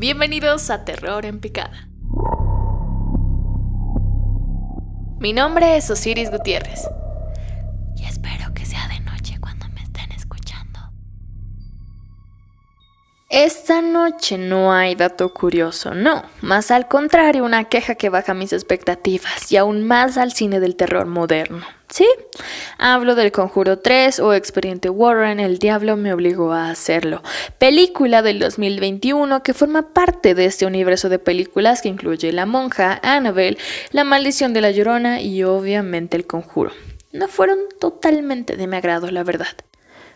Bienvenidos a Terror en Picada. Mi nombre es Osiris Gutiérrez y espero que sea de noche cuando me estén escuchando. Esta noche no hay dato curioso, no, más al contrario, una queja que baja mis expectativas y aún más al cine del terror moderno. Sí, hablo del Conjuro 3 o Expediente Warren, El Diablo me obligó a hacerlo. Película del 2021 que forma parte de este universo de películas que incluye La Monja, Annabelle, La Maldición de la Llorona y obviamente El Conjuro. No fueron totalmente de mi agrado, la verdad.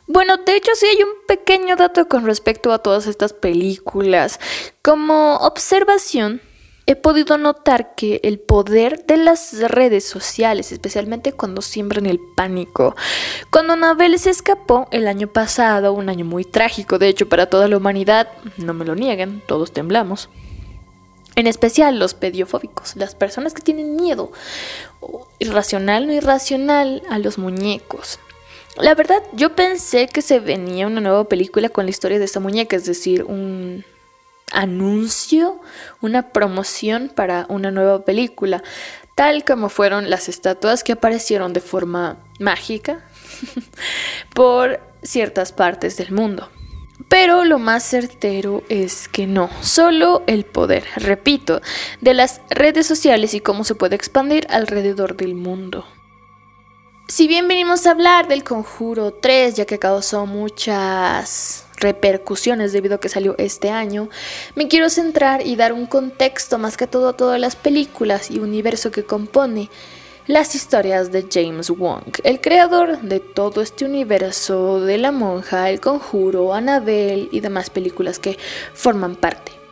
Bueno, de hecho sí hay un pequeño dato con respecto a todas estas películas. Como observación, he podido notar que el poder de las redes sociales, especialmente cuando siembran el pánico, cuando Anabel se escapó el año pasado, un año muy trágico de hecho para toda la humanidad, no me lo nieguen, todos temblamos. En especial los pediofóbicos, las personas que tienen miedo, irracional o irracional, a los muñecos. La verdad, yo pensé que se venía una nueva película con la historia de esta muñeca, es decir, un anuncio, una promoción para una nueva película, tal como fueron las estatuas que aparecieron de forma mágica por ciertas partes del mundo. Pero lo más certero es que no, solo el poder, repito, de las redes sociales y cómo se puede expandir alrededor del mundo. Si bien venimos a hablar del Conjuro 3, ya que causó muchas repercusiones debido a que salió este año, me quiero centrar y dar un contexto más que todo a todas las películas y universo que compone las historias de James Wong, el creador de todo este universo de La Monja, El Conjuro, Annabelle y demás películas que forman parte.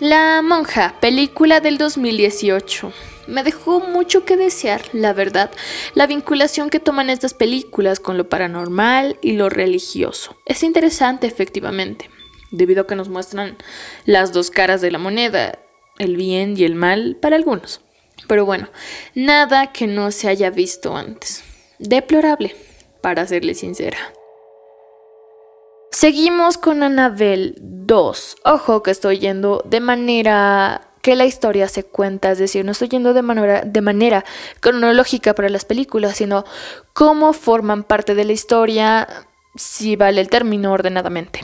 La Monja, película del 2018. Me dejó mucho que desear, la verdad, la vinculación que toman estas películas con lo paranormal y lo religioso. Es interesante, efectivamente, debido a que nos muestran las dos caras de la moneda, el bien y el mal para algunos. Pero bueno, nada que no se haya visto antes. Deplorable, para serle sincera. Seguimos con Annabelle 2. Ojo que estoy yendo de manera que la historia se cuenta, es decir, no estoy yendo de manera, cronológica para las películas, sino cómo forman parte de la historia, si vale el término ordenadamente.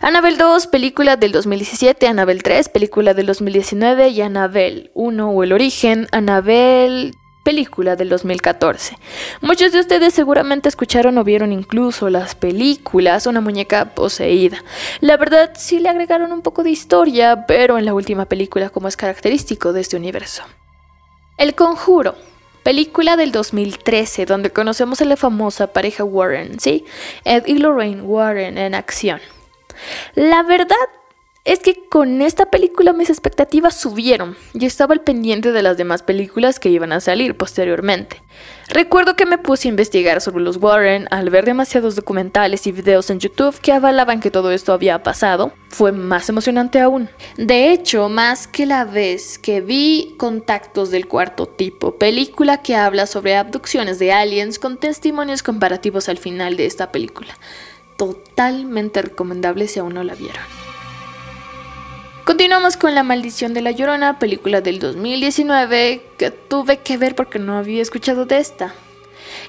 Annabelle 2, película del 2017, Annabelle 3, película del 2019 y Annabelle 1 o El origen, Annabelle película del 2014. Muchos de ustedes seguramente escucharon o vieron incluso las películas Una muñeca poseída. La verdad sí le agregaron un poco de historia, pero en la última película como es característico de este universo. El Conjuro, película del 2013 donde conocemos a la famosa pareja Warren, ¿sí? Ed y Lorraine Warren en acción. La verdad es que con esta película mis expectativas subieron y estaba al pendiente de las demás películas que iban a salir posteriormente. Recuerdo que me puse a investigar sobre los Warren al ver demasiados documentales y videos en YouTube que avalaban que todo esto había pasado. Fue más emocionante aún. De hecho, más que la vez que vi Contactos del Cuarto Tipo, película que habla sobre abducciones de aliens con testimonios comparativos al final de esta película. Totalmente recomendable si aún no la vieron. Continuamos con La Maldición de la Llorona, película del 2019 que tuve que ver porque no había escuchado de esta.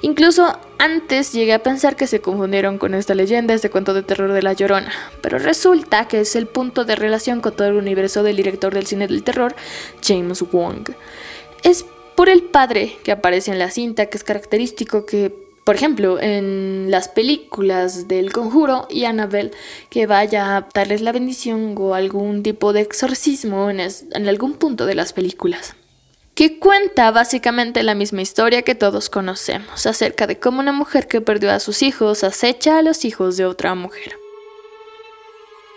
Incluso antes llegué a pensar que se confundieron con esta leyenda, este cuento de terror de la Llorona, pero resulta que es el punto de relación con todo el universo del director del cine del terror, James Wong. Es por el padre que aparece en la cinta que es característico que por ejemplo, en las películas del conjuro y Annabelle, que vaya a darles la bendición o algún tipo de exorcismo en, en algún punto de las películas que cuenta básicamente la misma historia que todos conocemos, acerca de cómo una mujer que perdió a sus hijos acecha a los hijos de otra mujer.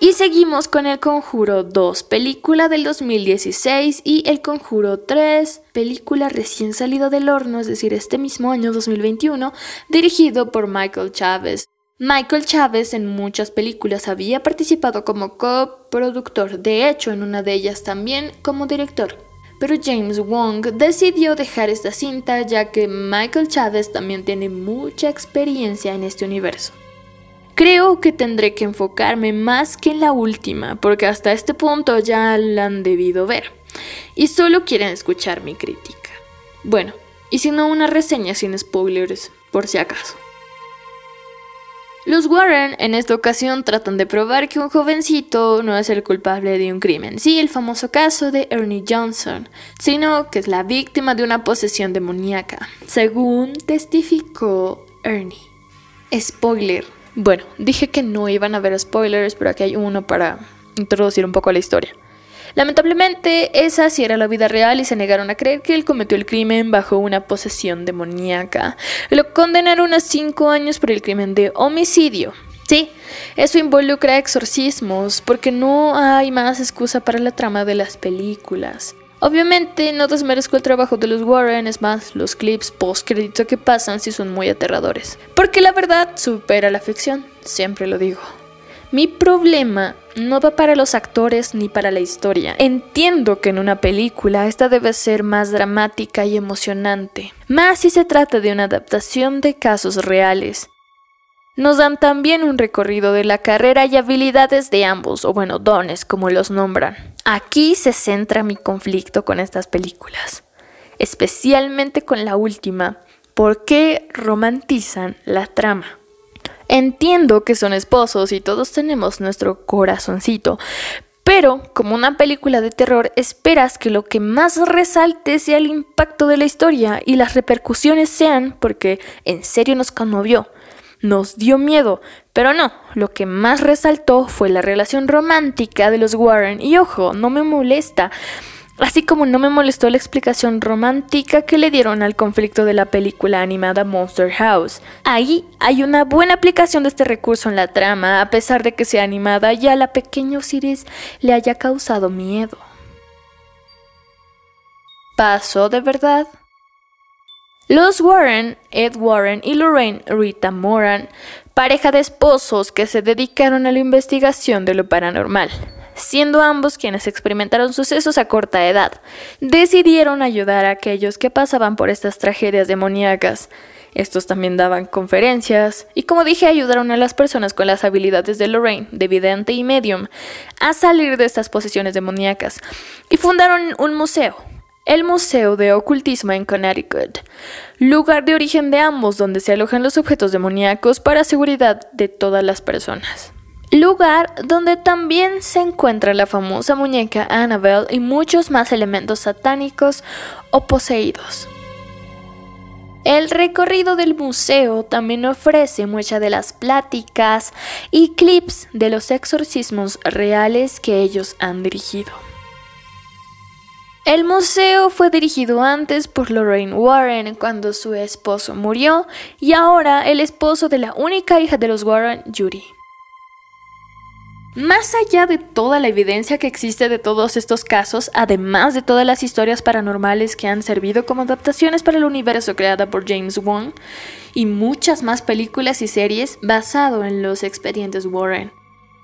Y seguimos con El Conjuro 2, película del 2016, y El Conjuro 3, película recién salido del horno, es decir, este mismo año 2021, dirigido por Michael Chávez. Michael Chávez en muchas películas había participado como coproductor, de hecho en una de ellas también como director. Pero James Wong decidió dejar esta cinta ya que Michael Chávez también tiene mucha experiencia en este universo. Creo que tendré que enfocarme más que en la última, porque hasta este punto ya la han debido ver. Y solo quieren escuchar mi crítica. Bueno, y si no una reseña sin spoilers, por si acaso. Los Warren en esta ocasión tratan de probar que un jovencito no es el culpable de un crimen, sí, el famoso caso de Ernie Johnson, sino que es la víctima de una posesión demoníaca, según testificó Ernie. Spoiler. Bueno, dije que no iban a haber spoilers, pero aquí hay uno para introducir un poco la historia. Lamentablemente, esa sí era la vida real y se negaron a creer que él cometió el crimen bajo una posesión demoníaca. Lo condenaron a cinco años por el crimen de homicidio. Sí, eso involucra exorcismos, porque no hay más excusa para la trama de las películas. Obviamente no desmerezco el trabajo de los Warren, es más, los clips post-crédito que pasan sí son muy aterradores. Porque la verdad supera la ficción, siempre lo digo. Mi problema no va para los actores ni para la historia. Entiendo que en una película esta debe ser más dramática y emocionante, más si se trata de una adaptación de casos reales. Nos dan también un recorrido de la carrera y habilidades de ambos, o bueno, dones, como los nombran. Aquí se centra mi conflicto con estas películas, especialmente con la última, porque romantizan la trama. Entiendo que son esposos y todos tenemos nuestro corazoncito, pero como una película de terror esperas que lo que más resalte sea el impacto de la historia y las repercusiones sean porque en serio nos conmovió, nos dio miedo, pero no, lo que más resaltó fue la relación romántica de los Warren y ojo, no me molesta. Así como no me molestó la explicación romántica que le dieron al conflicto de la película animada Monster House. Ahí hay una buena aplicación de este recurso en la trama, a pesar de que sea animada y a la pequeña Osiris le haya causado miedo. ¿Pasó de verdad? Los Warren, Ed Warren y Lorraine Rita Moran, pareja de esposos que se dedicaron a la investigación de lo paranormal, siendo ambos quienes experimentaron sucesos a corta edad. Decidieron ayudar a aquellos que pasaban por estas tragedias demoníacas. Estos también daban conferencias y como dije ayudaron a las personas con las habilidades de Lorraine, de vidente y medium, a salir de estas posesiones demoníacas y fundaron un museo, el Museo de Ocultismo en Connecticut, lugar de origen de ambos donde se alojan los objetos demoníacos para seguridad de todas las personas lugar donde también se encuentra la famosa muñeca Annabelle y muchos más elementos satánicos o poseídos. El recorrido del museo también ofrece muchas de las pláticas y clips de los exorcismos reales que ellos han dirigido. El museo fue dirigido antes por Lorraine Warren cuando su esposo murió y ahora el esposo de la única hija de los Warren, Judy. Más allá de toda la evidencia que existe de todos estos casos, además de todas las historias paranormales que han servido como adaptaciones para el universo creada por James Wan, y muchas más películas y series basado en los expedientes Warren.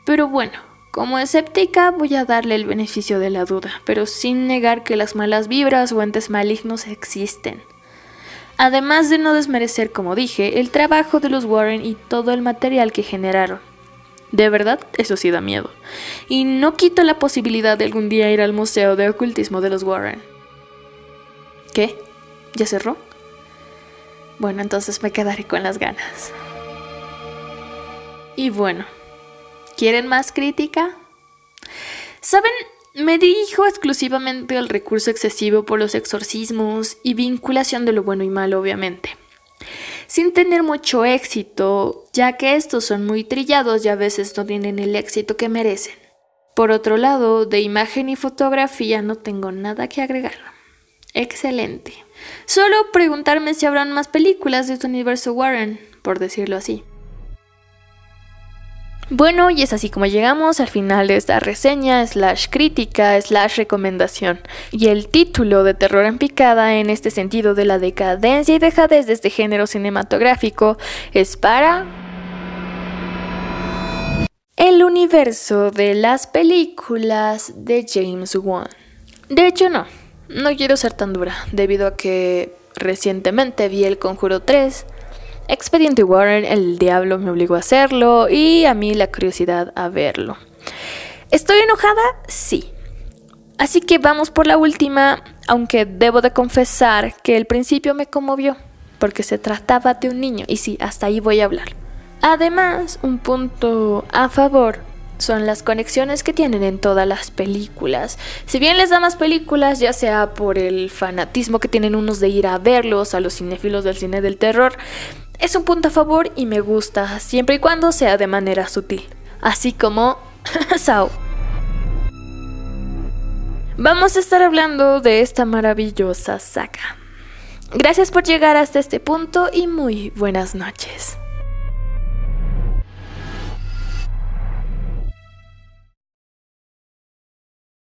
Pero bueno, como escéptica voy a darle el beneficio de la duda, pero sin negar que las malas vibras o entes malignos existen. Además de no desmerecer, como dije, el trabajo de los Warren y todo el material que generaron. De verdad, eso sí da miedo. Y no quito la posibilidad de algún día ir al Museo de Ocultismo de los Warren. ¿Qué? ¿Ya cerró? Bueno, entonces me quedaré con las ganas. Y bueno, ¿quieren más crítica? ¿Saben? Me dirijo exclusivamente al recurso excesivo por los exorcismos y vinculación de lo bueno y malo, obviamente sin tener mucho éxito, ya que estos son muy trillados y a veces no tienen el éxito que merecen. Por otro lado, de imagen y fotografía no tengo nada que agregar. Excelente. Solo preguntarme si habrán más películas de este universo Warren, por decirlo así. Bueno, y es así como llegamos al final de esta reseña, slash crítica, slash recomendación. Y el título de Terror en Picada en este sentido de la decadencia y dejadez de este género cinematográfico es para... El universo de las películas de James Wan. De hecho no, no quiero ser tan dura, debido a que recientemente vi El Conjuro 3 Expediente Warren, el diablo me obligó a hacerlo y a mí la curiosidad a verlo. ¿Estoy enojada? Sí. Así que vamos por la última, aunque debo de confesar que el principio me conmovió, porque se trataba de un niño, y sí, hasta ahí voy a hablar. Además, un punto a favor son las conexiones que tienen en todas las películas. Si bien les da más películas, ya sea por el fanatismo que tienen unos de ir a verlos, a los cinéfilos del cine del terror, es un punto a favor y me gusta, siempre y cuando sea de manera sutil. Así como Sao. Vamos a estar hablando de esta maravillosa saga. Gracias por llegar hasta este punto y muy buenas noches.